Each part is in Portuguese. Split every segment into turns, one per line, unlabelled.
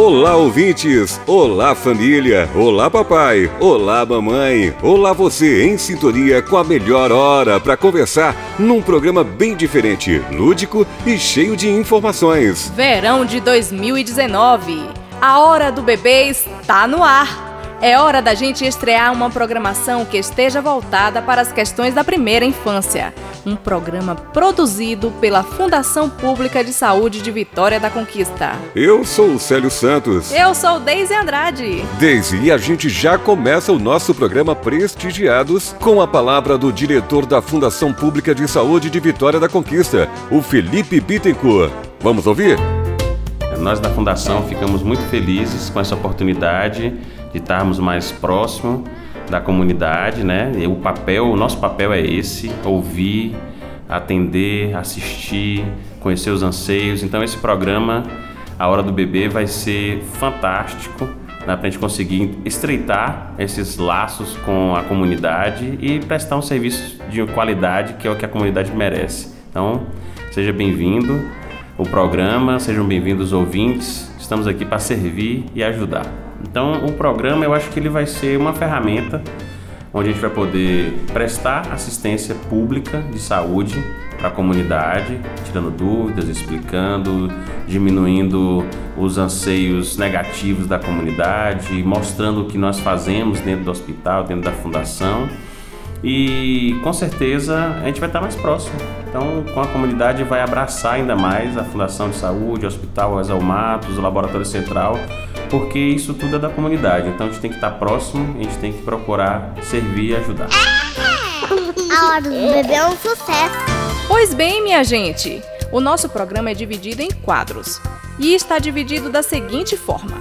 Olá, ouvintes! Olá, família! Olá, papai! Olá, mamãe! Olá, você em sintonia com a melhor hora para conversar num programa bem diferente, lúdico e cheio de informações.
Verão de 2019. A hora do bebê está no ar. É hora da gente estrear uma programação que esteja voltada para as questões da primeira infância. Um programa produzido pela Fundação Pública de Saúde de Vitória da Conquista.
Eu sou o Célio Santos.
Eu sou Deise Andrade.
Deise, e a gente já começa o nosso programa Prestigiados com a palavra do diretor da Fundação Pública de Saúde de Vitória da Conquista, o Felipe Bittencourt. Vamos ouvir?
Nós da Fundação ficamos muito felizes com essa oportunidade de estarmos mais próximo da comunidade, né? E o papel, o nosso papel é esse: ouvir, atender, assistir, conhecer os anseios. Então esse programa, a hora do bebê, vai ser fantástico né, para a gente conseguir estreitar esses laços com a comunidade e prestar um serviço de qualidade que é o que a comunidade merece. Então seja bem-vindo o programa, sejam bem-vindos os ouvintes. Estamos aqui para servir e ajudar. Então, o programa eu acho que ele vai ser uma ferramenta onde a gente vai poder prestar assistência pública de saúde para a comunidade, tirando dúvidas, explicando, diminuindo os anseios negativos da comunidade, mostrando o que nós fazemos dentro do hospital, dentro da fundação. E com certeza a gente vai estar mais próximo. Então, com a comunidade vai abraçar ainda mais a Fundação de Saúde, o Hospital Exalmatos, o Laboratório Central, porque isso tudo é da comunidade. Então a gente tem que estar próximo, a gente tem que procurar servir e ajudar.
A hora do bebê é um sucesso.
Pois bem, minha gente, o nosso programa é dividido em quadros e está dividido da seguinte forma: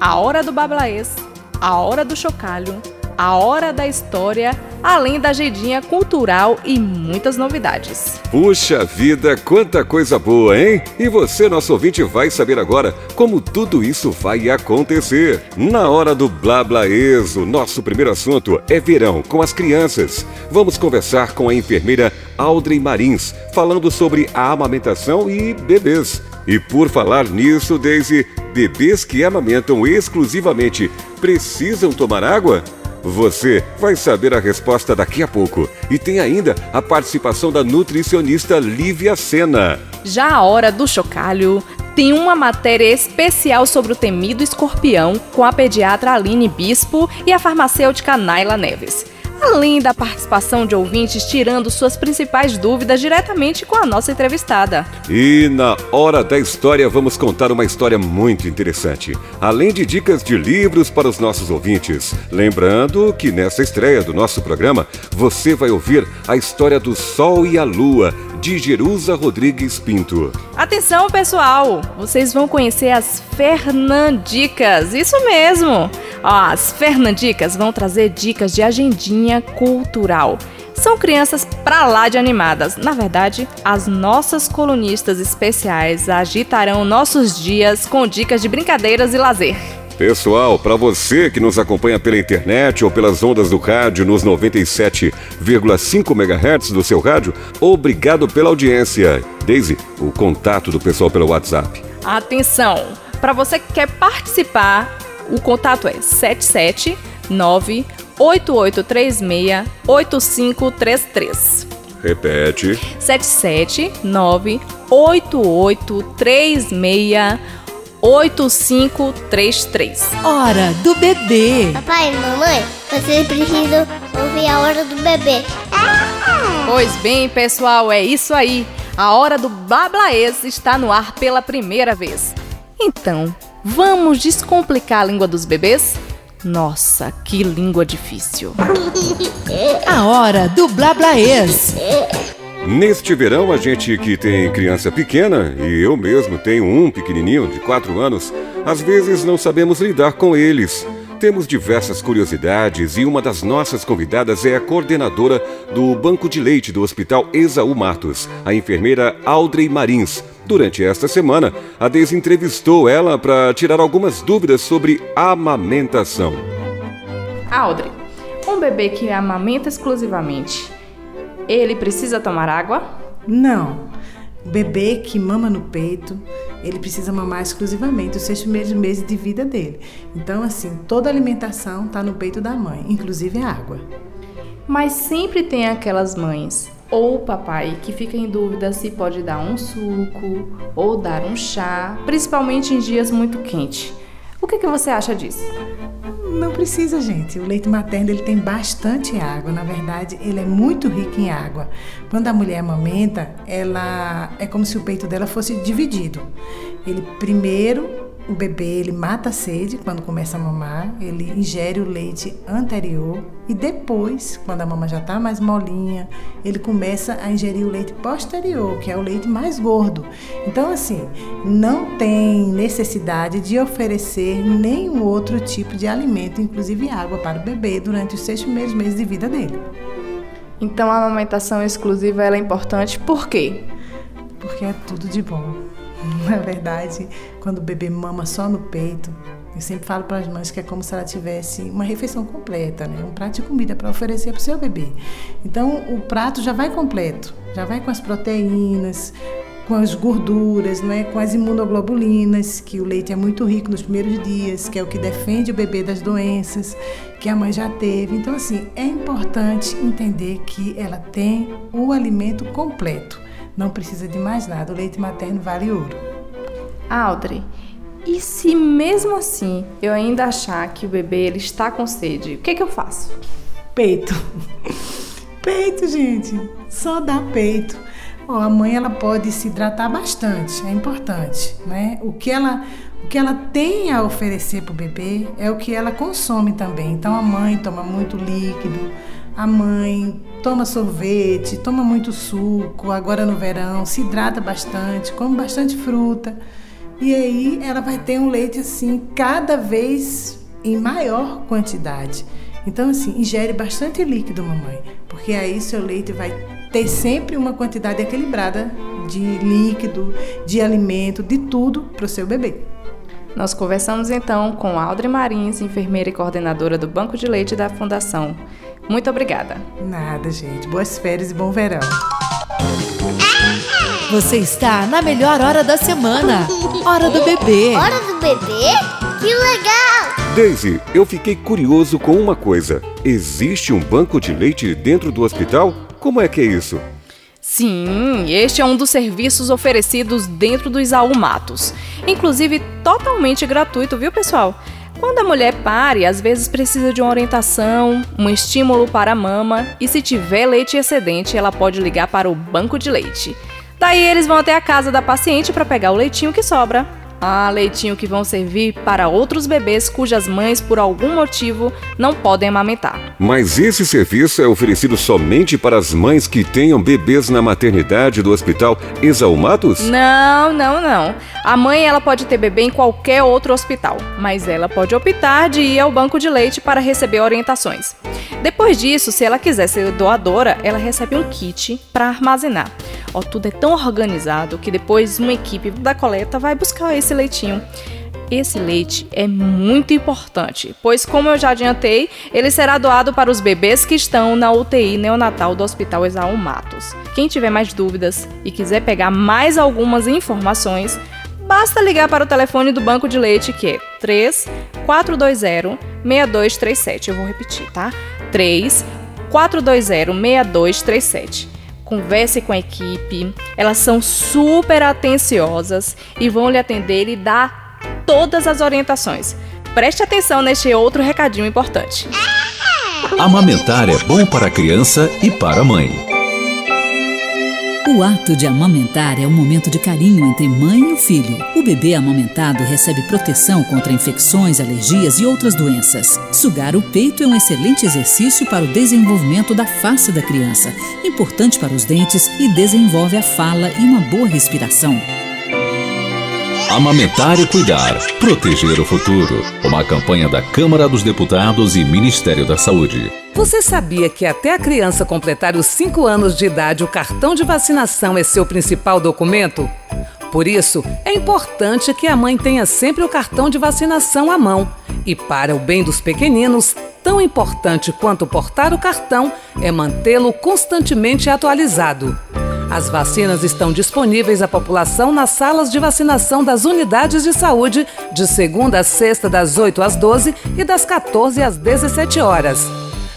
a hora do bablaês, a hora do chocalho, a hora da história, além da agendinha cultural e muitas novidades.
Puxa vida, quanta coisa boa, hein? E você, nosso ouvinte, vai saber agora como tudo isso vai acontecer. Na hora do Blá Blá Exo, nosso primeiro assunto é verão com as crianças. Vamos conversar com a enfermeira Audrey Marins, falando sobre a amamentação e bebês. E por falar nisso, Daisy, bebês que amamentam exclusivamente precisam tomar água? Você vai saber a resposta daqui a pouco. E tem ainda a participação da nutricionista Lívia Sena.
Já a hora do chocalho tem uma matéria especial sobre o temido escorpião com a pediatra Aline Bispo e a farmacêutica Naila Neves além da participação de ouvintes tirando suas principais dúvidas diretamente com a nossa entrevistada.
E na hora da história vamos contar uma história muito interessante, além de dicas de livros para os nossos ouvintes. Lembrando que nessa estreia do nosso programa você vai ouvir a história do Sol e a Lua de Jerusa Rodrigues Pinto.
Atenção, pessoal! Vocês vão conhecer as Fernandicas, isso mesmo! As Fernandicas vão trazer dicas de agendinha cultural. São crianças pra lá de animadas. Na verdade, as nossas colunistas especiais agitarão nossos dias com dicas de brincadeiras e lazer.
Pessoal, para você que nos acompanha pela internet ou pelas ondas do rádio nos 97,5 MHz do seu rádio, obrigado pela audiência. Daisy, o contato do pessoal pelo WhatsApp.
Atenção! Para você que quer participar, o contato é 779 8836 8533.
Repete.
779 8836 8533.
Hora do bebê.
Papai e mamãe, vocês precisam ouvir a hora do bebê.
Pois bem, pessoal, é isso aí. A hora do Bablaês está no ar pela primeira vez. Então, vamos descomplicar a língua dos bebês? Nossa, que língua difícil.
A hora do Blablaês.
Neste verão, a gente que tem criança pequena, e eu mesmo tenho um pequenininho de 4 anos, às vezes não sabemos lidar com eles.
Temos diversas curiosidades e uma das nossas convidadas é a coordenadora do Banco de Leite do Hospital Exaú Matos, a enfermeira Audrey Marins. Durante esta semana, a Deise entrevistou ela para tirar algumas dúvidas sobre amamentação.
Audrey, um bebê que amamenta exclusivamente, ele precisa tomar água?
Não. O bebê que mama no peito, ele precisa mamar exclusivamente os seis primeiros meses de vida dele. Então, assim, toda alimentação está no peito da mãe, inclusive a água.
Mas sempre tem aquelas mães ou o papai que fica em dúvida se pode dar um suco ou dar um chá, principalmente em dias muito quentes. O que, que você acha disso?
Não precisa, gente. O leite materno ele tem bastante água. Na verdade, ele é muito rico em água. Quando a mulher amamenta, ela é como se o peito dela fosse dividido. Ele primeiro o bebê ele mata a sede quando começa a mamar, ele ingere o leite anterior e depois, quando a mama já está mais molinha, ele começa a ingerir o leite posterior, que é o leite mais gordo. Então, assim, não tem necessidade de oferecer nenhum outro tipo de alimento, inclusive água, para o bebê durante os seis primeiros meses de vida dele.
Então, a amamentação exclusiva é importante por quê?
Porque é tudo de bom. Na verdade, quando o bebê mama só no peito, eu sempre falo para as mães que é como se ela tivesse uma refeição completa, né? um prato de comida para oferecer para o seu bebê. Então, o prato já vai completo, já vai com as proteínas, com as gorduras, né? com as imunoglobulinas, que o leite é muito rico nos primeiros dias, que é o que defende o bebê das doenças que a mãe já teve. Então, assim, é importante entender que ela tem o alimento completo. Não precisa de mais nada. O leite materno vale ouro.
Audrey, e se mesmo assim eu ainda achar que o bebê ele está com sede, o que, que eu faço?
Peito. Peito, gente. Só dá peito. Ó, a mãe ela pode se hidratar bastante, é importante, né? O que ela o que ela tem a oferecer para o bebê é o que ela consome também. Então a mãe toma muito líquido, a mãe toma sorvete, toma muito suco, agora no verão, se hidrata bastante, come bastante fruta. E aí ela vai ter um leite assim cada vez em maior quantidade. Então assim, ingere bastante líquido, mamãe, porque aí seu leite vai ter sempre uma quantidade equilibrada de líquido, de alimento, de tudo para o seu bebê.
Nós conversamos então com Audrey Marins, enfermeira e coordenadora do Banco de Leite da Fundação. Muito obrigada.
Nada, gente. Boas férias e bom verão.
Você está na melhor hora da semana. Hora do bebê.
Hora do bebê? Que legal!
Daisy, eu fiquei curioso com uma coisa. Existe um banco de leite dentro do hospital? Como é que é isso?
Sim, este é um dos serviços oferecidos dentro do Isaú Matos. Inclusive totalmente gratuito, viu, pessoal? Quando a mulher pare, às vezes precisa de uma orientação, um estímulo para a mama e se tiver leite excedente, ela pode ligar para o banco de leite. Daí eles vão até a casa da paciente para pegar o leitinho que sobra. Ah, leitinho que vão servir para outros bebês cujas mães, por algum motivo, não podem amamentar.
Mas esse serviço é oferecido somente para as mães que tenham bebês na maternidade do Hospital Exaumatos?
Não, não, não. A mãe ela pode ter bebê em qualquer outro hospital, mas ela pode optar de ir ao banco de leite para receber orientações. Depois disso, se ela quiser ser doadora, ela recebe um kit para armazenar. Ó, tudo é tão organizado que depois uma equipe da coleta vai buscar esse leitinho. Esse leite é muito importante, pois, como eu já adiantei, ele será doado para os bebês que estão na UTI neonatal do Hospital Exaú Matos. Quem tiver mais dúvidas e quiser pegar mais algumas informações, basta ligar para o telefone do banco de leite que é 3 420 6237. Eu vou repetir, tá? 3 420 6237 converse com a equipe, elas são super atenciosas e vão lhe atender e dar todas as orientações. Preste atenção neste outro recadinho importante.
Amamentar é bom para a criança e para a mãe.
O ato de amamentar é um momento de carinho entre mãe e filho. O bebê amamentado recebe proteção contra infecções, alergias e outras doenças. Sugar o peito é um excelente exercício para o desenvolvimento da face da criança, importante para os dentes e desenvolve a fala e uma boa respiração.
Amamentar e cuidar. Proteger o futuro. Uma campanha da Câmara dos Deputados e Ministério da Saúde.
Você sabia que até a criança completar os 5 anos de idade, o cartão de vacinação é seu principal documento? Por isso, é importante que a mãe tenha sempre o cartão de vacinação à mão. E para o bem dos pequeninos, tão importante quanto portar o cartão é mantê-lo constantemente atualizado. As vacinas estão disponíveis à população nas salas de vacinação das unidades de saúde, de segunda a sexta, das 8 às 12 e das 14 às 17 horas.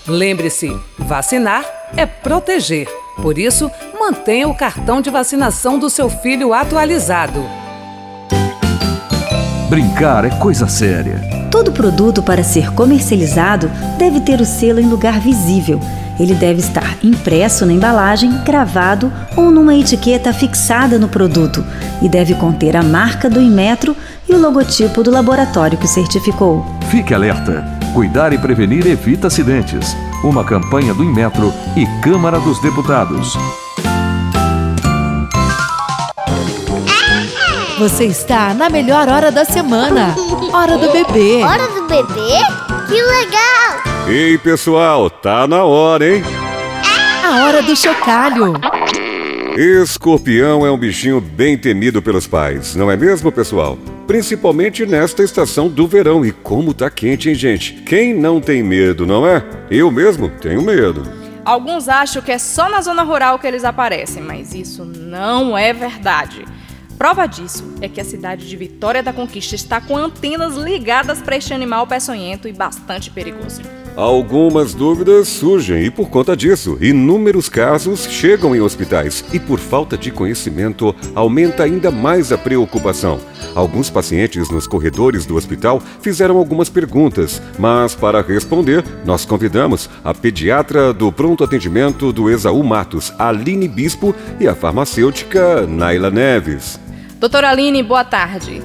Lembre-se: vacinar é proteger. Por isso, mantenha o cartão de vacinação do seu filho atualizado.
Brincar é coisa séria.
Todo produto para ser comercializado deve ter o selo em lugar visível ele deve estar impresso na embalagem, gravado ou numa etiqueta fixada no produto e deve conter a marca do Inmetro e o logotipo do laboratório que certificou.
Fique alerta! Cuidar e prevenir evita acidentes. Uma campanha do Inmetro e Câmara dos Deputados.
Você está na melhor hora da semana. Hora do bebê.
Hora do bebê? Que legal!
Ei, pessoal, tá na hora, hein?
A hora do chocalho.
Escorpião é um bichinho bem temido pelos pais, não é mesmo, pessoal? Principalmente nesta estação do verão. E como tá quente, hein, gente? Quem não tem medo, não é? Eu mesmo tenho medo.
Alguns acham que é só na zona rural que eles aparecem, mas isso não é verdade. Prova disso é que a cidade de Vitória da Conquista está com antenas ligadas para este animal peçonhento e bastante perigoso.
Algumas dúvidas surgem e, por conta disso, inúmeros casos chegam em hospitais e, por falta de conhecimento, aumenta ainda mais a preocupação. Alguns pacientes nos corredores do hospital fizeram algumas perguntas, mas para responder, nós convidamos a pediatra do pronto atendimento do Exaú Matos, Aline Bispo, e a farmacêutica Naila Neves.
Doutora Aline, boa tarde.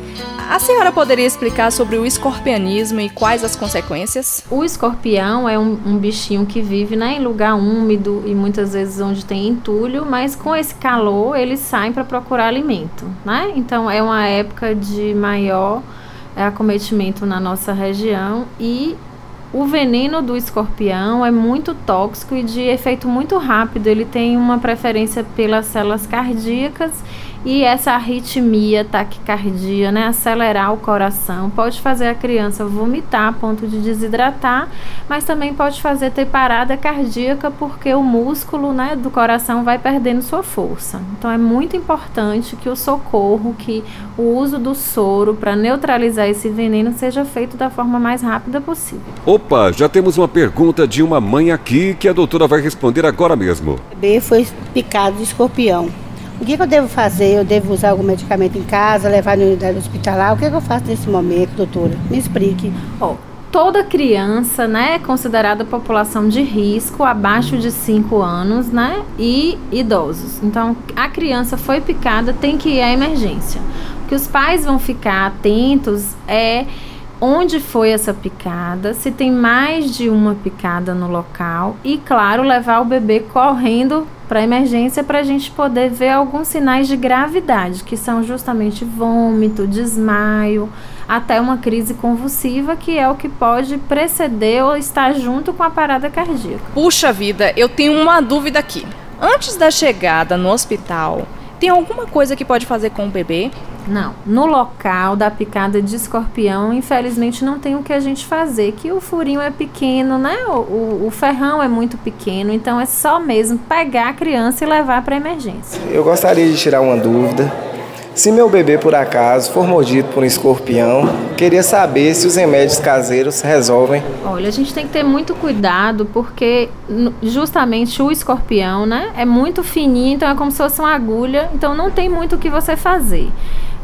A senhora poderia explicar sobre o escorpianismo e quais as consequências?
O escorpião é um, um bichinho que vive né, em lugar úmido e muitas vezes onde tem entulho, mas com esse calor eles saem para procurar alimento, né? Então é uma época de maior é, acometimento na nossa região e o veneno do escorpião é muito tóxico e de efeito muito rápido. Ele tem uma preferência pelas células cardíacas e essa arritmia, taquicardia, né, acelerar o coração, pode fazer a criança vomitar a ponto de desidratar, mas também pode fazer ter parada cardíaca porque o músculo, né, do coração vai perdendo sua força. Então é muito importante que o socorro, que o uso do soro para neutralizar esse veneno seja feito da forma mais rápida possível.
Opa, já temos uma pergunta de uma mãe aqui que a doutora vai responder agora mesmo.
O bebê foi picado de escorpião. O que, eu devo fazer? Eu devo usar algum medicamento em casa, levar na unidade hospitalar? O que, que eu faço nesse momento, doutora? Me explique.
Oh, toda criança, né, é considerada população de risco abaixo de 5 anos, né, e idosos. Então, a criança foi picada, tem que ir à emergência. O que os pais vão ficar atentos é onde foi essa picada, se tem mais de uma picada no local e, claro, levar o bebê correndo para emergência para a gente poder ver alguns sinais de gravidade, que são justamente vômito, desmaio, até uma crise convulsiva, que é o que pode preceder ou estar junto com a parada cardíaca.
Puxa vida, eu tenho uma dúvida aqui. Antes da chegada no hospital, tem alguma coisa que pode fazer com o bebê?
Não. No local da picada de escorpião, infelizmente não tem o que a gente fazer, que o furinho é pequeno, né? O, o, o ferrão é muito pequeno, então é só mesmo pegar a criança e levar para emergência.
Eu gostaria de tirar uma dúvida. Se meu bebê por acaso for mordido por um escorpião, queria saber se os remédios caseiros resolvem.
Olha, a gente tem que ter muito cuidado porque justamente o escorpião, né, é muito fininho, então é como se fosse uma agulha, então não tem muito o que você fazer.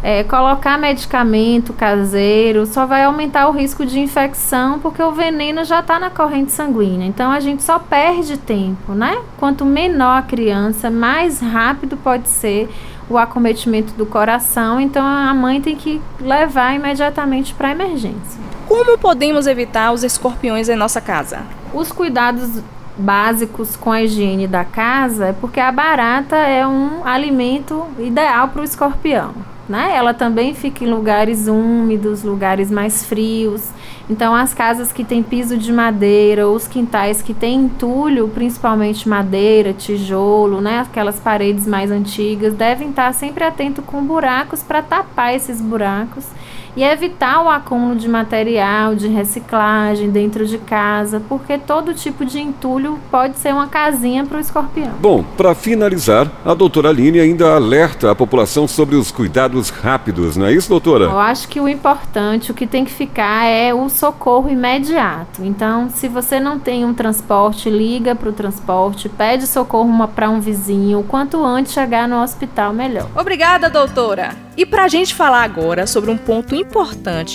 É, colocar medicamento caseiro só vai aumentar o risco de infecção porque o veneno já está na corrente sanguínea. Então a gente só perde tempo, né? Quanto menor a criança, mais rápido pode ser o acometimento do coração. Então a mãe tem que levar imediatamente para a emergência.
Como podemos evitar os escorpiões em nossa casa?
Os cuidados básicos com a higiene da casa é porque a barata é um alimento ideal para o escorpião. Né? Ela também fica em lugares úmidos, lugares mais frios. Então, as casas que têm piso de madeira, os quintais que têm entulho, principalmente madeira, tijolo, né? Aquelas paredes mais antigas, devem estar sempre atento com buracos para tapar esses buracos e evitar o acúmulo de material, de reciclagem dentro de casa, porque todo tipo de entulho pode ser uma casinha para o escorpião.
Bom, para finalizar, a doutora Aline ainda alerta a população sobre os cuidados rápidos, não é isso, doutora?
Eu acho que o importante, o que tem que ficar é o socorro imediato. Então, se você não tem um transporte, liga para o transporte, pede socorro para um vizinho, o quanto antes chegar no hospital, melhor.
Obrigada, doutora! E para a gente falar agora sobre um ponto importante,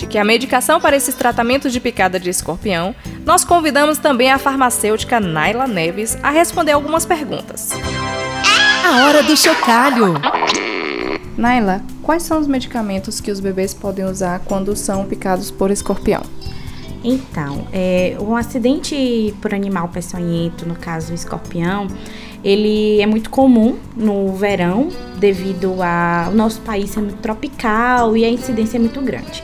que é a medicação para esses tratamentos de picada de escorpião, nós convidamos também a farmacêutica Naila Neves a responder algumas perguntas.
A hora do chocalho!
Naila, quais são os medicamentos que os bebês podem usar quando são picados por escorpião?
Então, é, um acidente por animal peçonhento, no caso o escorpião, ele é muito comum no verão, devido ao nosso país ser muito tropical e a incidência é muito grande.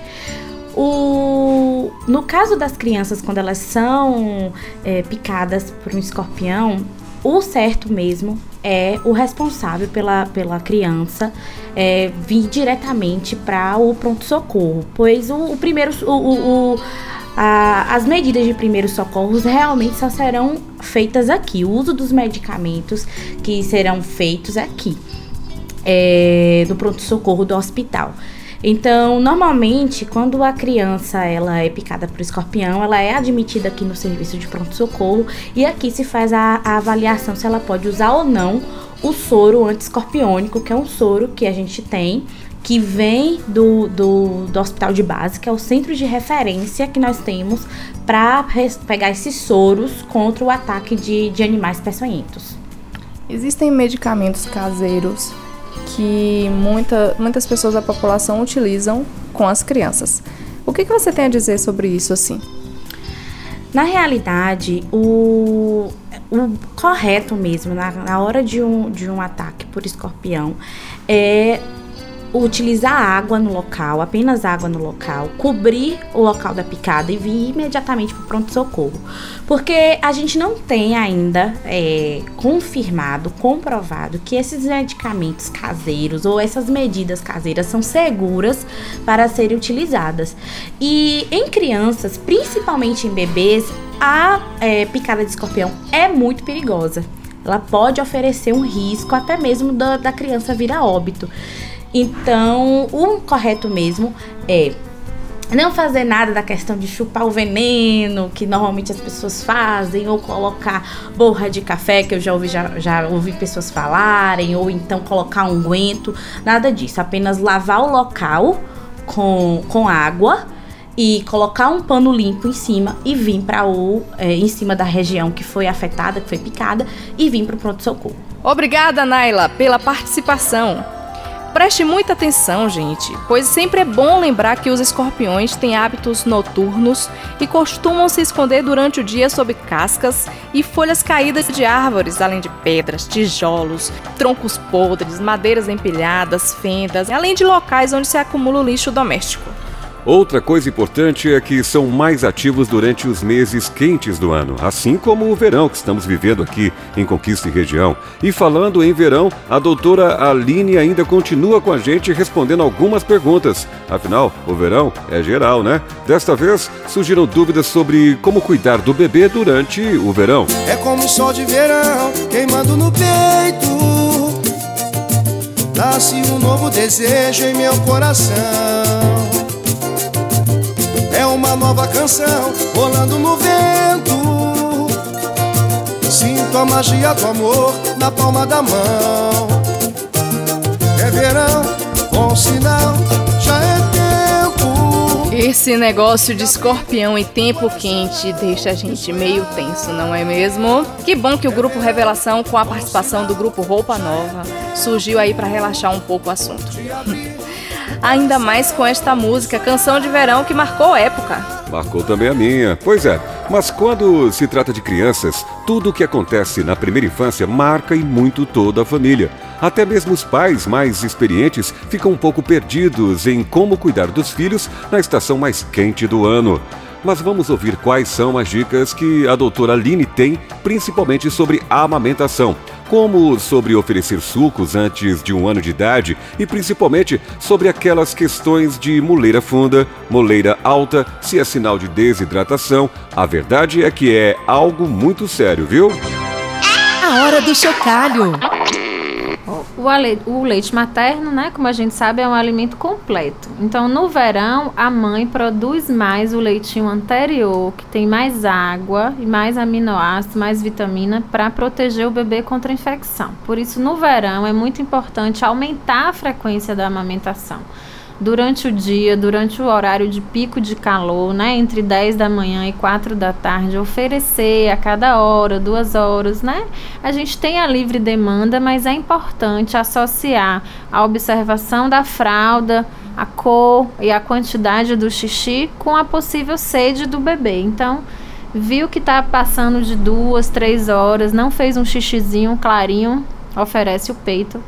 O, no caso das crianças, quando elas são é, picadas por um escorpião, o certo mesmo é o responsável pela, pela criança é, vir diretamente para o pronto-socorro, pois o, o primeiro. o, o, a, as medidas de primeiros socorros realmente só serão feitas aqui. O uso dos medicamentos que serão feitos aqui, é, do pronto-socorro do hospital. Então, normalmente, quando a criança ela é picada por escorpião, ela é admitida aqui no serviço de pronto-socorro e aqui se faz a, a avaliação se ela pode usar ou não o soro anti-escorpiônico, que é um soro que a gente tem que vem do, do, do, hospital de base, que é o centro de referência que nós temos para pegar esses soros contra o ataque de, de animais peçonhentos.
Existem medicamentos caseiros que muita, muitas pessoas da população utilizam com as crianças. O que, que você tem a dizer sobre isso assim?
Na realidade, o, o correto mesmo, na, na hora de um, de um ataque por escorpião, é utilizar água no local, apenas água no local, cobrir o local da picada e vir imediatamente para o pronto-socorro. Porque a gente não tem ainda é, confirmado, comprovado que esses medicamentos caseiros ou essas medidas caseiras são seguras para serem utilizadas. E em crianças, principalmente em bebês, a é, picada de escorpião é muito perigosa. Ela pode oferecer um risco até mesmo da, da criança vir a óbito. Então, o correto mesmo é não fazer nada da questão de chupar o veneno que normalmente as pessoas fazem, ou colocar borra de café, que eu já ouvi, já, já ouvi pessoas falarem, ou então colocar um guento, nada disso. Apenas lavar o local com, com água e colocar um pano limpo em cima e vir para o é, em cima da região que foi afetada, que foi picada, e vir para o pronto socorro.
Obrigada, Naila, pela participação. Preste muita atenção, gente, pois sempre é bom lembrar que os escorpiões têm hábitos noturnos e costumam se esconder durante o dia sob cascas e folhas caídas de árvores, além de pedras, tijolos, troncos podres, madeiras empilhadas, fendas, além de locais onde se acumula o lixo doméstico.
Outra coisa importante é que são mais ativos durante os meses quentes do ano, assim como o verão que estamos vivendo aqui em Conquista e Região. E falando em verão, a doutora Aline ainda continua com a gente respondendo algumas perguntas. Afinal, o verão é geral, né? Desta vez surgiram dúvidas sobre como cuidar do bebê durante o verão.
É como o sol de verão queimando no peito. Nasce um novo desejo em meu coração uma nova canção rolando no vento. Sinto a magia do amor na palma da mão. É verão, bom sinal, já é tempo.
Esse negócio de escorpião e tempo quente deixa a gente meio tenso, não é mesmo? Que bom que o grupo Revelação, com a participação do grupo Roupa Nova, surgiu aí para relaxar um pouco o assunto. Ainda mais com esta música, canção de verão que marcou época.
Marcou também a minha. Pois é, mas quando se trata de crianças, tudo o que acontece na primeira infância marca e muito toda a família. Até mesmo os pais mais experientes ficam um pouco perdidos em como cuidar dos filhos na estação mais quente do ano. Mas vamos ouvir quais são as dicas que a doutora Aline tem, principalmente sobre a amamentação como sobre oferecer sucos antes de um ano de idade e principalmente sobre aquelas questões de moleira funda, moleira alta, se é sinal de desidratação. A verdade é que é algo muito sério, viu?
A hora do chocalho.
O, leite materno, né, como a gente sabe, é um alimento completo. Então, no verão, a mãe produz mais o leitinho anterior, que tem mais água e mais aminoácidos, mais vitamina, para proteger o bebê contra a infecção. Por isso, no verão, é muito importante aumentar a frequência da amamentação durante o dia, durante o horário de pico de calor, né, entre 10 da manhã e 4 da tarde, oferecer a cada hora, duas horas, né? A gente tem a livre demanda, mas é importante associar a observação da fralda, a cor e a quantidade do xixi com a possível sede do bebê. Então, viu que está passando de duas, três horas, não fez um xixizinho clarinho, oferece o peito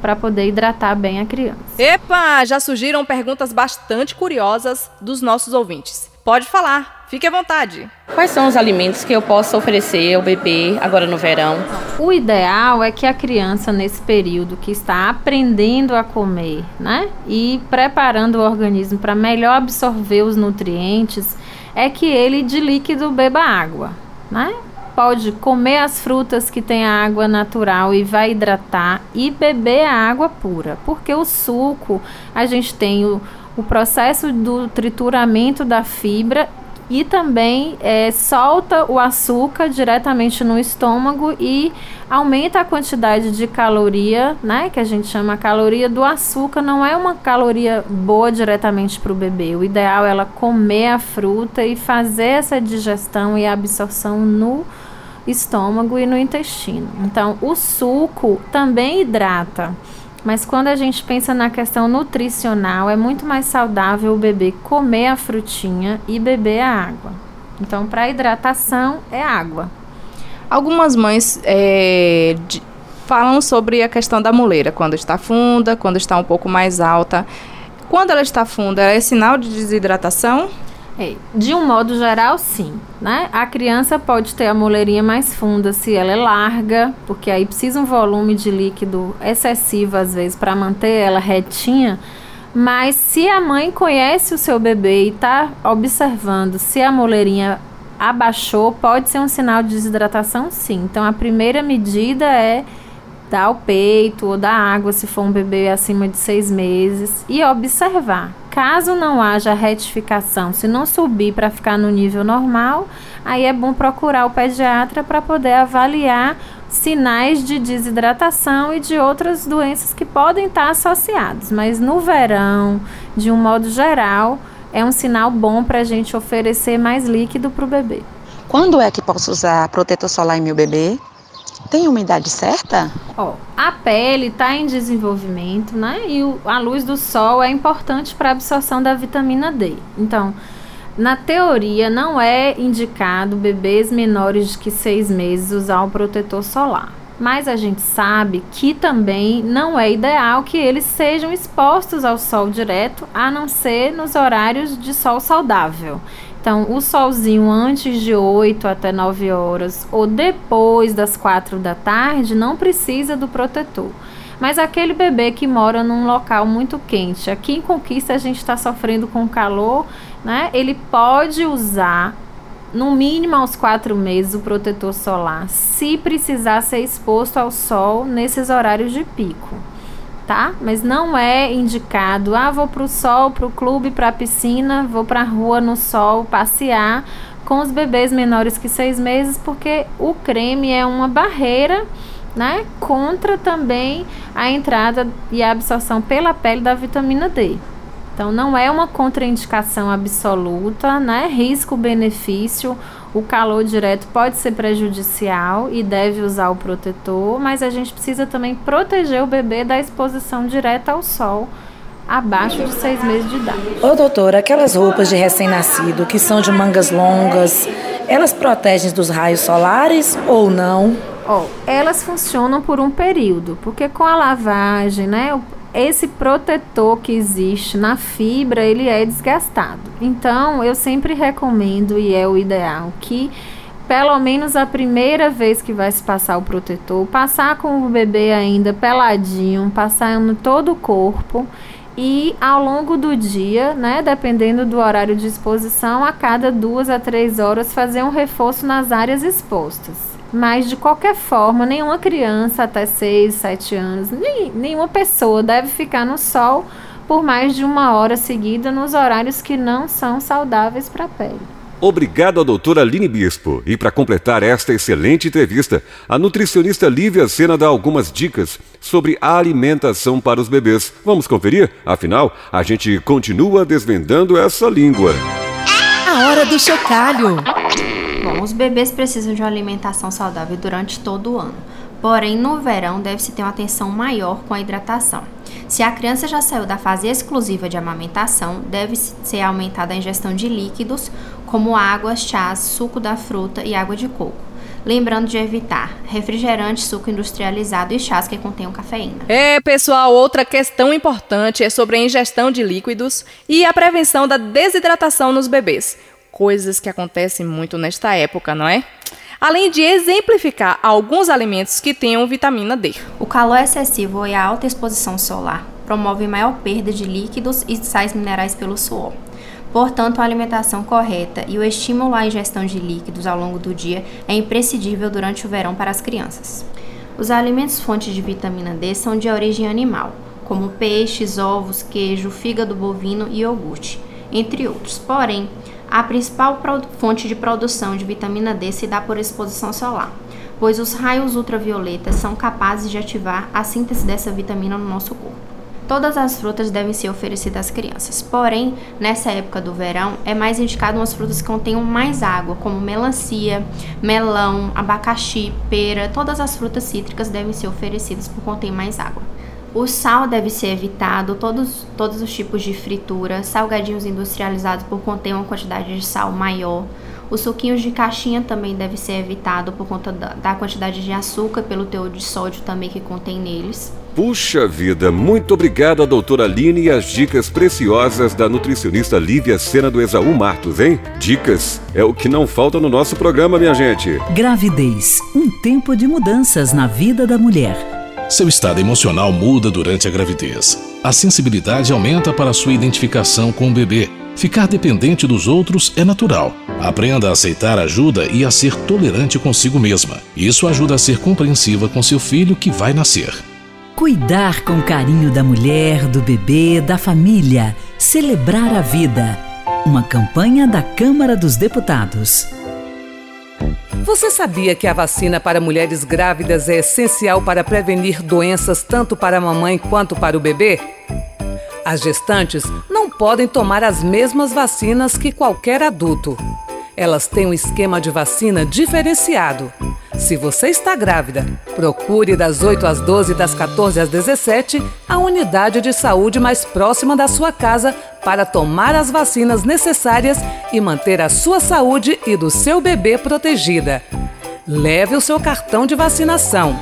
para poder hidratar bem a criança.
Epa, já surgiram perguntas bastante curiosas dos nossos ouvintes. Pode falar, fique à vontade.
Quais são os alimentos que eu posso oferecer ao bebê agora no verão?
O ideal é que a criança, nesse período que está aprendendo a comer, né, e preparando o organismo para melhor absorver os nutrientes, é que ele de líquido beba água, né? Pode comer as frutas que têm água natural e vai hidratar e beber a água pura, porque o suco a gente tem o, o processo do trituramento da fibra e também é, solta o açúcar diretamente no estômago e aumenta a quantidade de caloria, né? Que a gente chama caloria do açúcar, não é uma caloria boa diretamente para o bebê. O ideal é ela comer a fruta e fazer essa digestão e absorção no e no intestino. Então, o suco também hidrata. Mas quando a gente pensa na questão nutricional, é muito mais saudável o bebê comer a frutinha e beber a água. Então, para hidratação é água.
Algumas mães é, de, falam sobre a questão da moleira, quando está funda, quando está um pouco mais alta. Quando ela está funda, é sinal de desidratação?
É, de um modo geral, sim. Né? A criança pode ter a moleirinha mais funda se ela é larga, porque aí precisa um volume de líquido excessivo, às vezes, para manter ela retinha. Mas se a mãe conhece o seu bebê e está observando se a moleirinha abaixou, pode ser um sinal de desidratação, sim. Então, a primeira medida é dar o peito ou dar água se for um bebê acima de seis meses e observar. Caso não haja retificação, se não subir para ficar no nível normal, aí é bom procurar o pediatra para poder avaliar sinais de desidratação e de outras doenças que podem estar associados. Mas no verão, de um modo geral, é um sinal bom para a gente oferecer mais líquido para o bebê.
Quando é que posso usar protetor solar em meu bebê? Tem uma idade certa?
Ó, a pele está em desenvolvimento, né? E o, a luz do sol é importante para a absorção da vitamina D. Então, na teoria, não é indicado bebês menores de que seis meses usar o protetor solar. Mas a gente sabe que também não é ideal que eles sejam expostos ao sol direto, a não ser nos horários de sol saudável. Então, o solzinho antes de 8 até 9 horas ou depois das 4 da tarde não precisa do protetor. Mas aquele bebê que mora num local muito quente, aqui em Conquista a gente está sofrendo com calor, né? Ele pode usar no mínimo aos quatro meses o protetor solar, se precisar ser exposto ao sol nesses horários de pico tá? Mas não é indicado, ah, vou pro sol, pro clube, pra piscina, vou pra rua no sol passear com os bebês menores que seis meses, porque o creme é uma barreira, né? Contra também a entrada e a absorção pela pele da vitamina D. Então não é uma contraindicação absoluta, né? Risco-benefício o calor direto pode ser prejudicial e deve usar o protetor, mas a gente precisa também proteger o bebê da exposição direta ao sol abaixo de seis meses de idade.
Ô doutora, aquelas roupas de recém-nascido que são de mangas longas, elas protegem dos raios solares ou não?
Oh, elas funcionam por um período, porque com a lavagem, né, esse protetor que existe na fibra, ele é desgastado. Então, eu sempre recomendo e é o ideal que pelo menos a primeira vez que vai se passar o protetor, passar com o bebê ainda peladinho, passando todo o corpo e ao longo do dia, né, dependendo do horário de exposição, a cada duas a três horas fazer um reforço nas áreas expostas. Mas de qualquer forma, nenhuma criança até 6, 7 anos, nem, nenhuma pessoa deve ficar no sol por mais de uma hora seguida nos horários que não são saudáveis para a pele.
Obrigado à doutora Aline Bispo. E para completar esta excelente entrevista, a nutricionista Lívia Sena dá algumas dicas sobre a alimentação para os bebês. Vamos conferir? Afinal, a gente continua desvendando essa língua.
A hora do chocalho.
Bom, os bebês precisam de uma alimentação saudável durante todo o ano. Porém, no verão deve-se ter uma atenção maior com a hidratação. Se a criança já saiu da fase exclusiva de amamentação, deve ser aumentada a ingestão de líquidos, como água, chás, suco da fruta e água de coco. Lembrando de evitar refrigerante, suco industrializado e chás que contenham cafeína.
É, pessoal, outra questão importante é sobre a ingestão de líquidos e a prevenção da desidratação nos bebês. Coisas que acontecem muito nesta época, não é? além de exemplificar alguns alimentos que tenham vitamina D.
O calor excessivo e a alta exposição solar promovem maior perda de líquidos e sais minerais pelo suor. Portanto, a alimentação correta e o estímulo à ingestão de líquidos ao longo do dia é imprescindível durante o verão para as crianças. Os alimentos fontes de vitamina D são de origem animal, como peixes, ovos, queijo, fígado bovino e iogurte, entre outros. Porém, a principal fonte de produção de vitamina D se dá por exposição solar, pois os raios ultravioletas são capazes de ativar a síntese dessa vitamina no nosso corpo. Todas as frutas devem ser oferecidas às crianças, porém, nessa época do verão, é mais indicado umas frutas que contenham mais água, como melancia, melão, abacaxi, pera. Todas as frutas cítricas devem ser oferecidas por conter mais água. O sal deve ser evitado, todos, todos os tipos de fritura, salgadinhos industrializados por conter uma quantidade de sal maior. Os suquinhos de caixinha também deve ser evitado por conta da, da quantidade de açúcar, pelo teor de sódio também que contém neles.
Puxa vida, muito obrigado à doutora Aline e as dicas preciosas da nutricionista Lívia Sena do Exaú Martos, hein? Dicas é o que não falta no nosso programa, minha gente.
Gravidez, um tempo de mudanças na vida da mulher.
Seu estado emocional muda durante a gravidez. A sensibilidade aumenta para sua identificação com o bebê. Ficar dependente dos outros é natural. Aprenda a aceitar ajuda e a ser tolerante consigo mesma. Isso ajuda a ser compreensiva com seu filho que vai nascer.
Cuidar com carinho da mulher, do bebê, da família. Celebrar a vida. Uma campanha da Câmara dos Deputados.
Você sabia que a vacina para mulheres grávidas é essencial para prevenir doenças tanto para a mamãe quanto para o bebê? As gestantes não podem tomar as mesmas vacinas que qualquer adulto. Elas têm um esquema de vacina diferenciado. Se você está grávida, procure das 8 às 12 e das 14 às 17 a unidade de saúde mais próxima da sua casa para tomar as vacinas necessárias e manter a sua saúde e do seu bebê protegida. Leve o seu cartão de vacinação.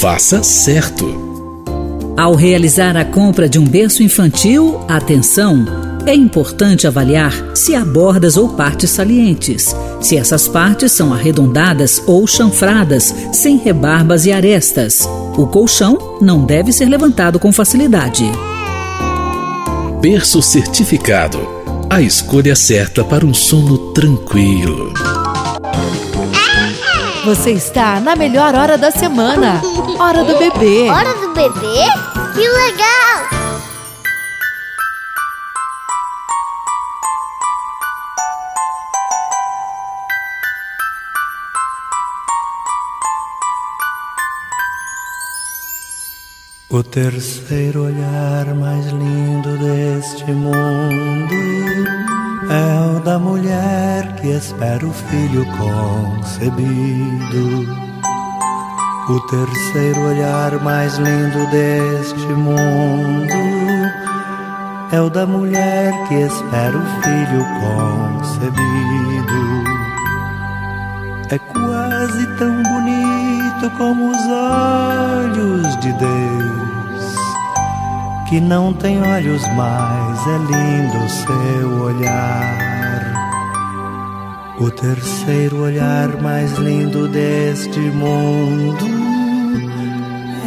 Faça certo.
Ao realizar a compra de um berço infantil, atenção! É importante avaliar se há bordas ou partes salientes, se essas partes são arredondadas ou chanfradas, sem rebarbas e arestas. O colchão não deve ser levantado com facilidade.
Berço certificado a escolha certa para um sono tranquilo.
Você está na melhor hora da semana. Hora do bebê.
Hora do bebê? Que legal!
O terceiro olhar mais lindo deste mundo é o da mulher que espera o filho concebido. O terceiro olhar mais lindo deste mundo é o da mulher que espera o filho concebido. É quase tão bonito como os olhos de Deus, que não tem olhos mais, é lindo seu olhar. O terceiro olhar mais lindo deste mundo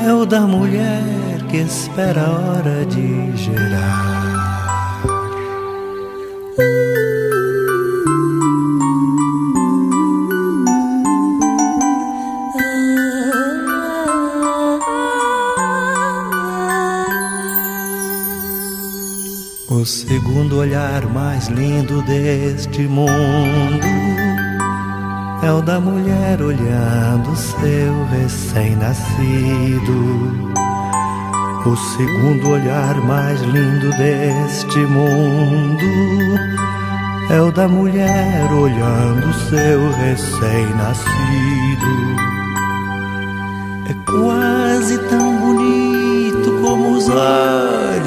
é o da mulher que espera a hora de gerar. Mais lindo deste mundo é o da mulher olhando seu recém-nascido. O segundo olhar mais lindo deste mundo é o da mulher olhando seu recém-nascido. É quase tão bonito como os olhos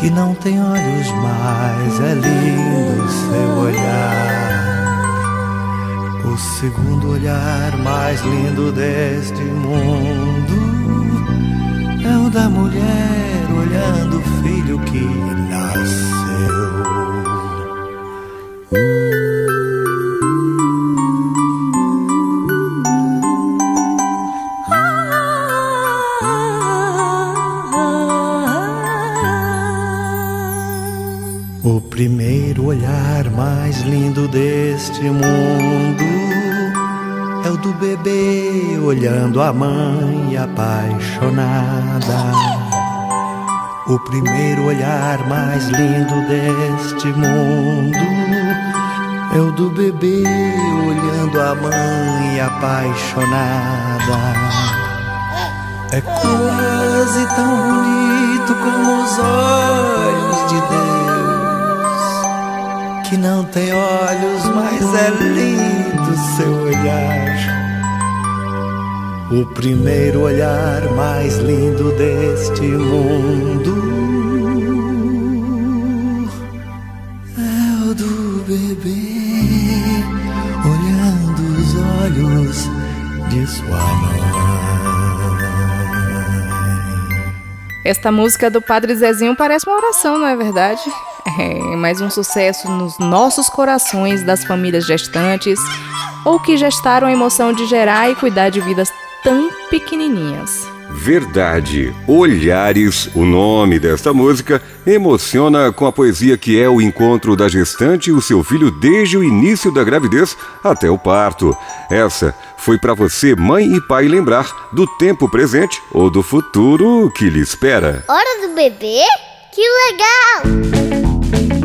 que não tem olhos mais, é lindo seu olhar. O segundo olhar mais lindo deste mundo é o da mulher olhando o filho que nasceu. Primeiro olhar mais lindo deste mundo é o do bebê olhando a mãe apaixonada. O primeiro olhar mais lindo deste mundo é o do bebê olhando a mãe apaixonada. É quase tão bonito como os olhos de Deus, que não tem olhos, mas é lindo seu olhar. O primeiro olhar mais lindo deste mundo é o do bebê olhando os olhos de sua mãe.
Esta música do Padre Zezinho parece uma oração, não é verdade? É mais um sucesso nos nossos corações das famílias gestantes ou que gestaram a emoção de gerar e cuidar de vidas tão pequenininhas.
Verdade. Olhares, o nome desta música, emociona com a poesia que é o encontro da gestante e o seu filho desde o início da gravidez até o parto. Essa foi para você, mãe e pai, lembrar do tempo presente ou do futuro que lhe espera.
Hora do bebê? Que legal!
Bom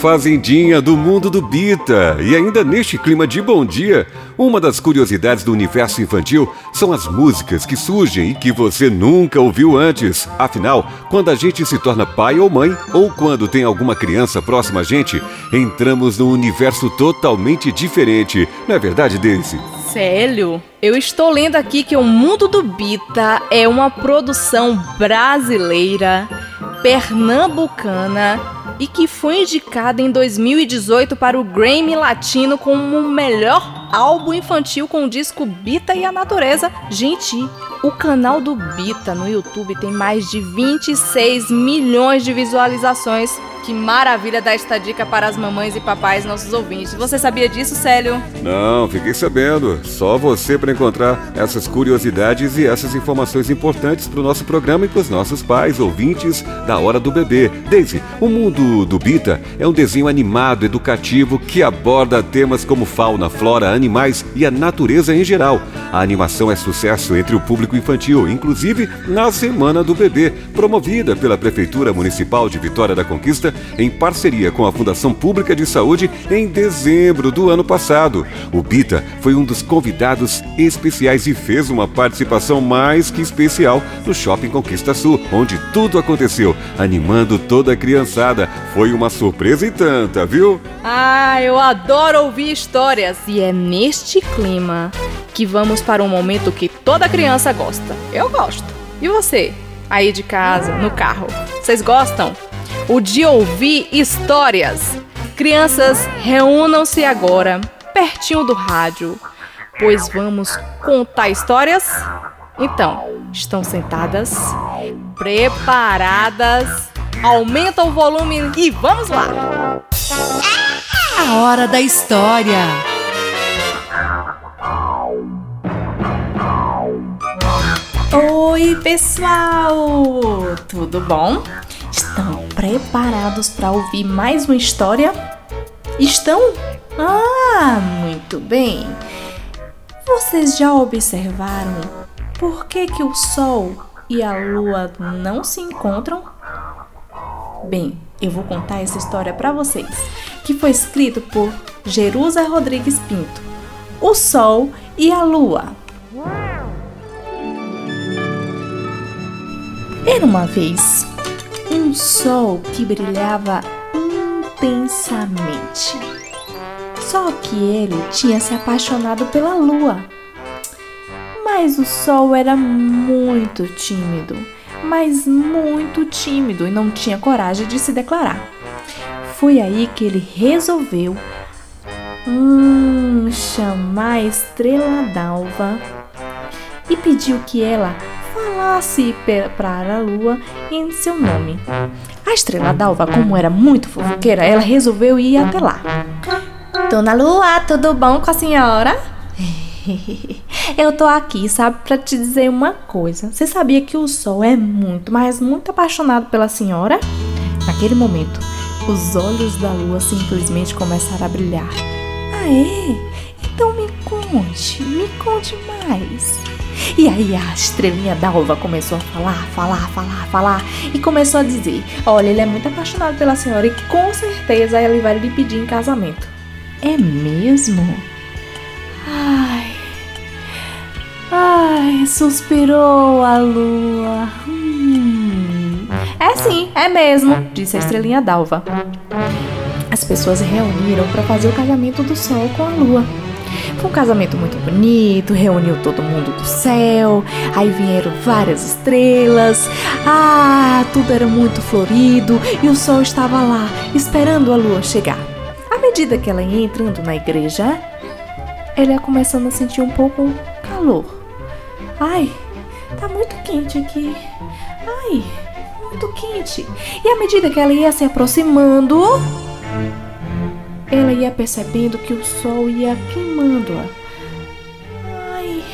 Fazendinha
do Mundo do Bita. E ainda neste clima de bom dia, uma das curiosidades do universo infantil são as músicas que surgem e que você nunca ouviu antes. Afinal, quando a gente se torna pai ou mãe, ou quando tem alguma criança próxima a gente, entramos num universo totalmente diferente. Não é verdade, Daisy?
Célio, eu estou lendo aqui que o Mundo do Bita é uma produção brasileira, pernambucana e que foi indicada em 2018 para o Grammy Latino como o melhor álbum infantil com o disco Bita e a Natureza. Gente, o canal do Bita no YouTube tem mais de 26 milhões de visualizações. Que maravilha dar esta dica para as mamães e papais nossos ouvintes. Você sabia disso, Célio?
Não, fiquei sabendo. Só você para encontrar essas curiosidades e essas informações importantes para o nosso programa e para os nossos pais, ouvintes da Hora do Bebê. Daisy, o mundo do Bita é um desenho animado, educativo, que aborda temas como fauna, flora, animais e a natureza em geral. A animação é sucesso entre o público infantil, inclusive na Semana do Bebê, promovida pela Prefeitura Municipal de Vitória da Conquista em parceria com a Fundação Pública de Saúde em dezembro do ano passado. O Bita foi um dos convidados especiais e fez uma participação mais que especial no Shopping Conquista Sul, onde tudo aconteceu, animando toda a criançada. Foi uma surpresa e tanta, viu?
Ah, eu adoro ouvir histórias e é neste clima que vamos para um momento que toda criança gosta. Eu gosto. E você? Aí de casa, no carro. Vocês gostam? O de ouvir histórias. Crianças, reúnam-se agora, pertinho do rádio, pois vamos contar histórias? Então, estão sentadas, preparadas? Aumenta o volume e vamos lá!
A hora da história.
Oi, pessoal! Tudo bom? Estão preparados para ouvir mais uma história? Estão? Ah, muito bem. Vocês já observaram por que, que o Sol e a Lua não se encontram? Bem, eu vou contar essa história para vocês, que foi escrito por Jerusa Rodrigues Pinto. O Sol e a Lua. Era uma vez um sol que brilhava intensamente. Só que ele tinha se apaixonado pela lua. Mas o sol era muito tímido, mas muito tímido e não tinha coragem de se declarar. Foi aí que ele resolveu hum, chamar a estrela d'alva e pediu que ela falasse para a lua em seu nome. A estrela d'alva, como era muito fofoqueira, ela resolveu ir até lá. Dona Lua, tudo bom com a senhora? Eu tô aqui, sabe, para te dizer uma coisa. Você sabia que o sol é muito, mas muito apaixonado pela senhora? Naquele momento, os olhos da lua simplesmente começaram a brilhar. Ah, é? Então me conte, me conte mais. E aí a estrelinha d'alva começou a falar, falar, falar, falar e começou a dizer: Olha, ele é muito apaixonado pela senhora e com certeza ele vai lhe pedir em casamento. É mesmo? Ai. Ai, suspirou a lua. Hum. É sim, é mesmo, disse a estrelinha d'alva. As pessoas se reuniram para fazer o casamento do sol com a lua. Foi um casamento muito bonito, reuniu todo mundo do céu, aí vieram várias estrelas. Ah, tudo era muito florido e o sol estava lá, esperando a lua chegar. À medida que ela ia entrando na igreja, ela ia começando a sentir um pouco calor. Ai, tá muito quente aqui. Ai, muito quente. E à medida que ela ia se aproximando, ela ia percebendo que o sol ia queimando-a. Ai,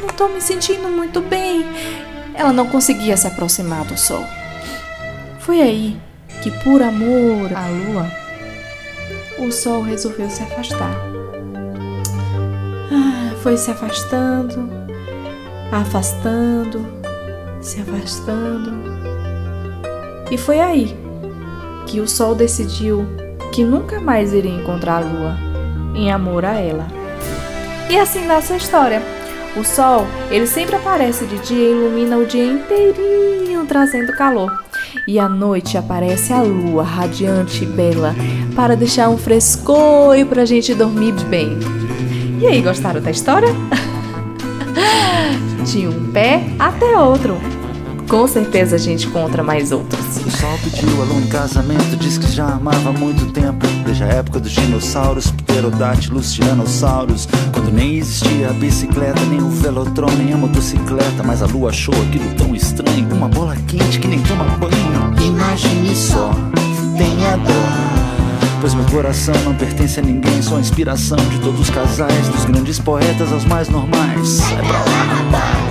não tô me sentindo muito bem. Ela não conseguia se aproximar do sol. Foi aí que, por amor à lua, o sol resolveu se afastar. Ah, foi se afastando, afastando, se afastando. E foi aí
que o Sol decidiu que nunca mais iria encontrar a Lua, em amor a ela. E assim nasce a história. O Sol, ele sempre aparece de dia e ilumina o dia inteirinho, trazendo calor. E à noite aparece a lua, radiante e bela, para deixar um frescor e pra gente dormir bem. E aí, gostaram da história? De um pé até outro. Com certeza a gente encontra mais outros.
O sol pediu a lua em casamento, diz que já amava há muito tempo. Desde a época dos dinossauros, pterodátilos, tiranossauros. Quando nem existia a bicicleta, nem o velotron, nem a motocicleta. Mas a lua achou aquilo tão estranho. Uma bola quente que nem toma banho. Imagine só, tenha dor. Pois meu coração não pertence a ninguém, sou a inspiração de todos os casais, dos grandes poetas aos mais normais. Sai pra lá, rapaz.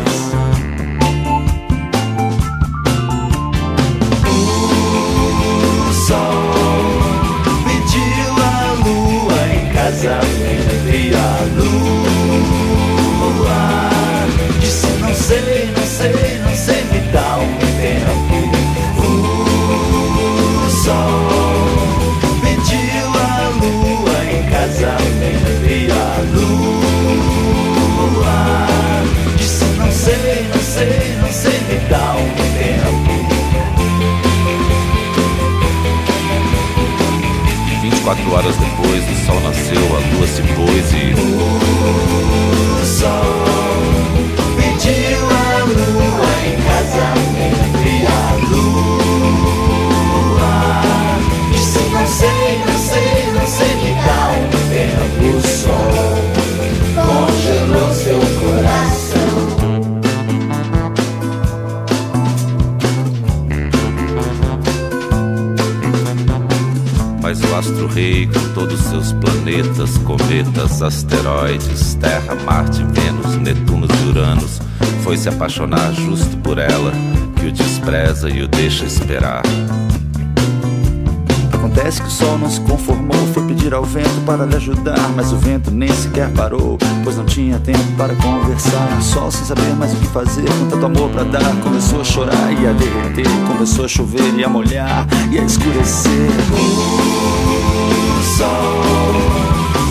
Lua em casamento e a lua disse não sei, não sei, não sei, me dá um tempo. E
24 horas depois, o sol nasceu, a lua se pôs e.
O sol
Mas o astro-rei, com todos seus planetas, cometas, asteroides, Terra, Marte, Vênus, Netuno e Uranus, foi se apaixonar justo por ela, que o despreza e o deixa esperar.
Acontece que o sol não se conformou, foi pedir ao vento para lhe ajudar, mas o vento nem sequer parou, pois não tinha tempo para conversar. Sol, sem saber mais o que fazer, com tanto amor para dar, começou a chorar e a derreter, começou a chover e a molhar e a escurecer.
Sol.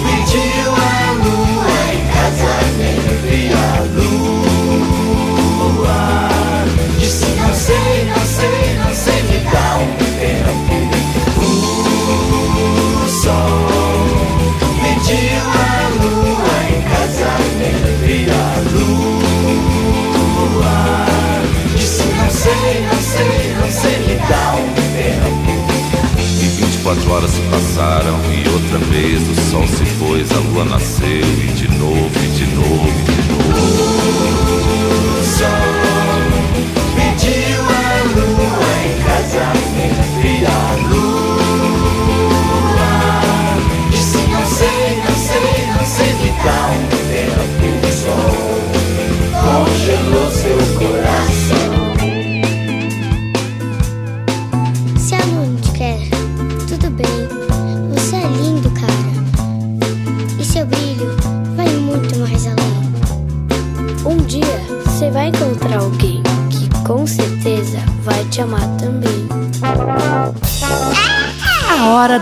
Pediu a lua em casamento e a lua
24 horas se passaram e outra vez o sol se pôs, a lua nasceu e de novo, e de novo.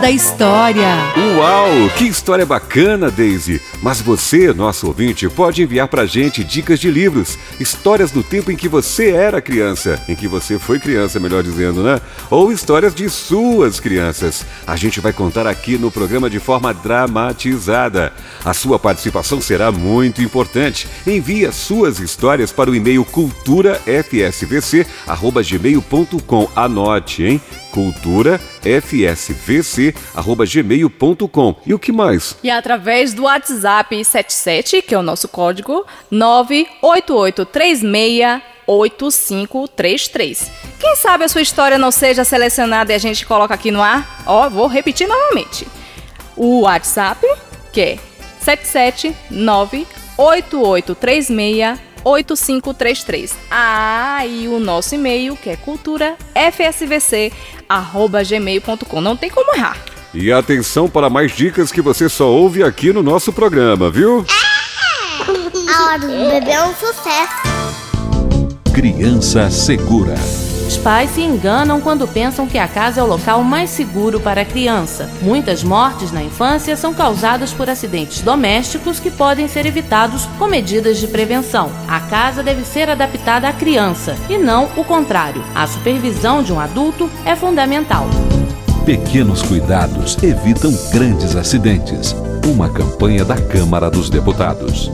Da história.
Uau, que história bacana, Daisy! Mas você, nosso ouvinte, pode enviar pra gente dicas de livros, histórias do tempo em que você era criança, em que você foi criança, melhor dizendo, né? Ou histórias de suas crianças. A gente vai contar aqui no programa de forma dramatizada. A sua participação será muito importante. Envie as suas histórias para o e-mail culturafsvc@gmail.com. Anote, hein? culturafsvc@gmail.com. E o que mais?
E através do WhatsApp 77, que é o nosso código, 988368533. Quem sabe a sua história não seja selecionada e a gente coloca aqui no ar? Ó, vou repetir novamente. O WhatsApp, que é 77988368533. Ah, e o nosso e-mail, que é culturafsvc@gmail.com. Não tem como errar.
E atenção para mais dicas que você só ouve aqui no nosso programa, viu?
A hora do bebê é um sucesso.
Criança Segura.
Muitos pais se enganam quando pensam que a casa é o local mais seguro para a criança. Muitas mortes na infância são causadas por acidentes domésticos que podem ser evitados com medidas de prevenção. A casa deve ser adaptada à criança e não o contrário. A supervisão de um adulto é fundamental.
Pequenos cuidados evitam grandes acidentes. Uma campanha da Câmara dos Deputados.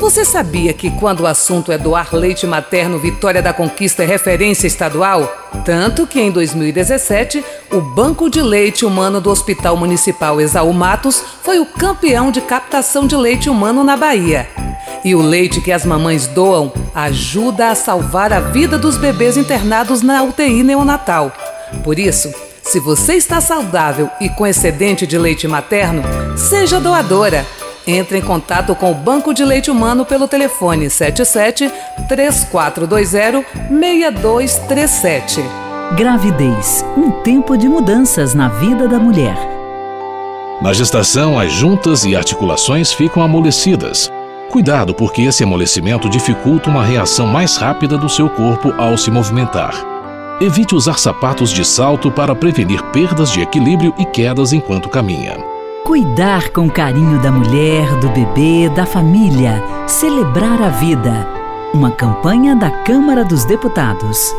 Você sabia que quando o assunto é doar leite materno, Vitória da Conquista é referência estadual? Tanto que em 2017, o Banco de Leite Humano do Hospital Municipal Exaú Matos foi o campeão de captação de leite humano na Bahia. E o leite que as mamães doam ajuda a salvar a vida dos bebês internados na UTI neonatal. Por isso, se você está saudável e com excedente de leite materno, seja doadora. Entre em contato com o Banco de Leite Humano pelo telefone 77 3420 6237.
Gravidez um tempo de mudanças na vida da mulher.
Na gestação, as juntas e articulações ficam amolecidas. Cuidado, porque esse amolecimento dificulta uma reação mais rápida do seu corpo ao se movimentar. Evite usar sapatos de salto para prevenir perdas de equilíbrio e quedas enquanto caminha.
Cuidar com carinho da mulher, do bebê, da família. Celebrar a vida. Uma campanha da Câmara dos Deputados.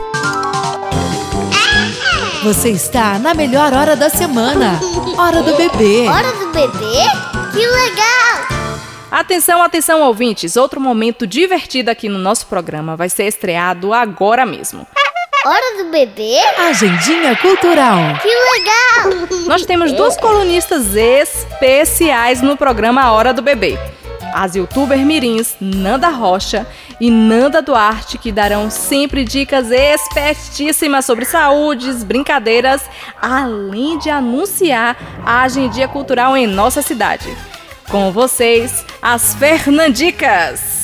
Você está na melhor hora da semana. Hora do bebê.
Hora do bebê? Que legal!
Atenção, atenção, ouvintes! Outro momento divertido aqui no nosso programa vai ser estreado agora mesmo.
Hora do bebê?
Agendinha cultural.
Que legal!
Nós temos duas colunistas especiais no programa Hora do Bebê. As youtuber mirins Nanda Rocha e Nanda Duarte, que darão sempre dicas espertíssimas sobre saúdes, brincadeiras, além de anunciar a agendia cultural em nossa cidade. Com vocês, as Fernandicas.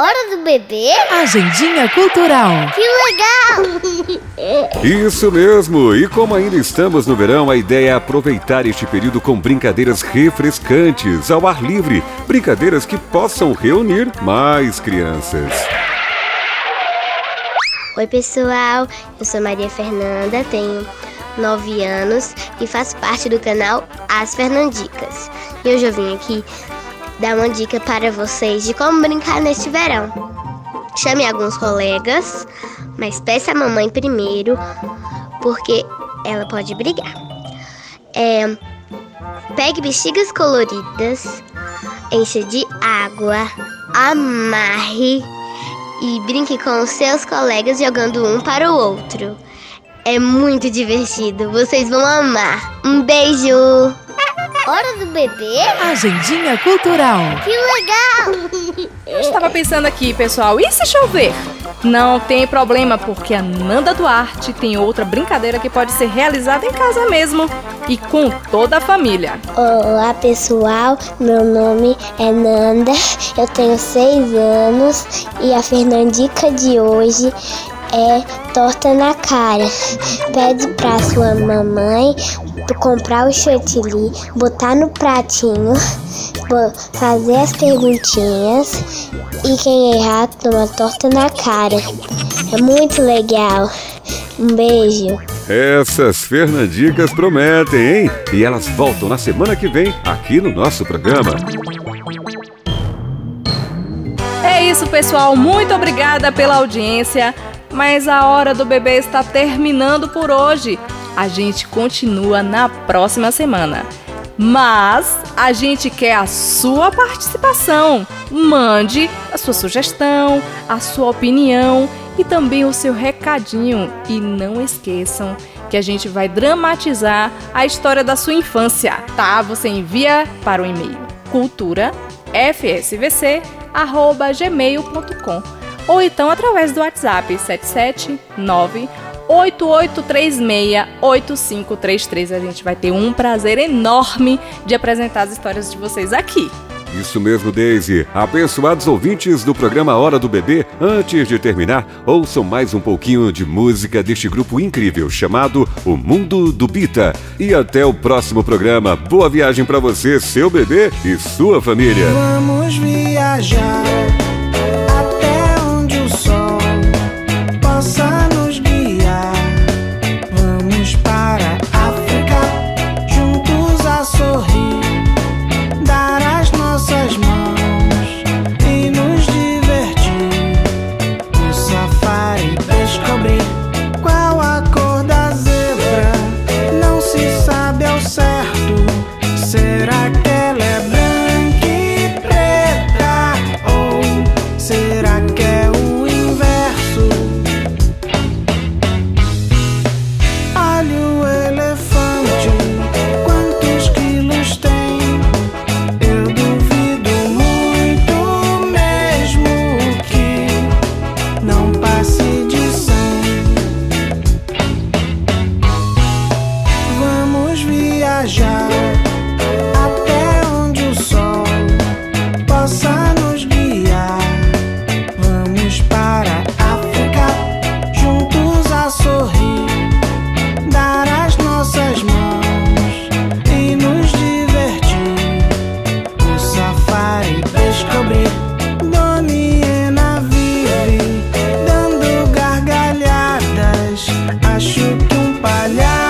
Hora do bebê?
Agendinha cultural.
Que legal!
Isso mesmo! E como ainda estamos no verão, a ideia é aproveitar este período com brincadeiras refrescantes, ao ar livre. Brincadeiras que possam reunir mais crianças.
Oi, pessoal. Eu sou Maria Fernanda, tenho 9 anos e faço parte do canal As Fernandicas. E hoje eu vim aqui dar uma dica para vocês de como brincar neste verão. Chame alguns colegas, mas peça a mamãe primeiro, porque ela pode brigar. É, pegue bexigas coloridas, encha de água, amarre e brinque com os seus colegas jogando um para o outro. É muito divertido, vocês vão amar. Um beijo! Hora do bebê?
Agendinha cultural.
Que legal!
Eu estava pensando aqui, pessoal, e se chover? Não tem problema, porque a Nanda Duarte tem outra brincadeira que pode ser realizada em casa mesmo e com toda a família.
Olá pessoal, meu nome é Nanda, eu tenho seis anos e a Fernandica de hoje é torta na cara. Pede pra sua mamãe comprar o chantilly, botar no pratinho, fazer as perguntinhas e quem errar toma torta na cara. É muito legal. Um beijo.
Essas Fernandicas prometem, hein? E elas voltam na semana que vem aqui no nosso programa.
É isso, pessoal. Muito obrigada pela audiência. Mas a hora do bebê está terminando por hoje. A gente continua na próxima semana. Mas a gente quer a sua participação. Mande a sua sugestão, a sua opinião e também o seu recadinho. E não esqueçam que a gente vai dramatizar a história da sua infância, tá? Você envia para o e-mail culturafsvc@gmail.com ou então através do WhatsApp 779 8836-8533. A gente vai ter um prazer enorme de apresentar as histórias de vocês aqui.
Isso mesmo, Daisy. Abençoados ouvintes do programa Hora do Bebê, antes de terminar, ouçam mais um pouquinho de música deste grupo incrível chamado O Mundo do Bita. E até o próximo programa. Boa viagem para você, seu bebê e sua família.
Vamos viajar que um palhaço.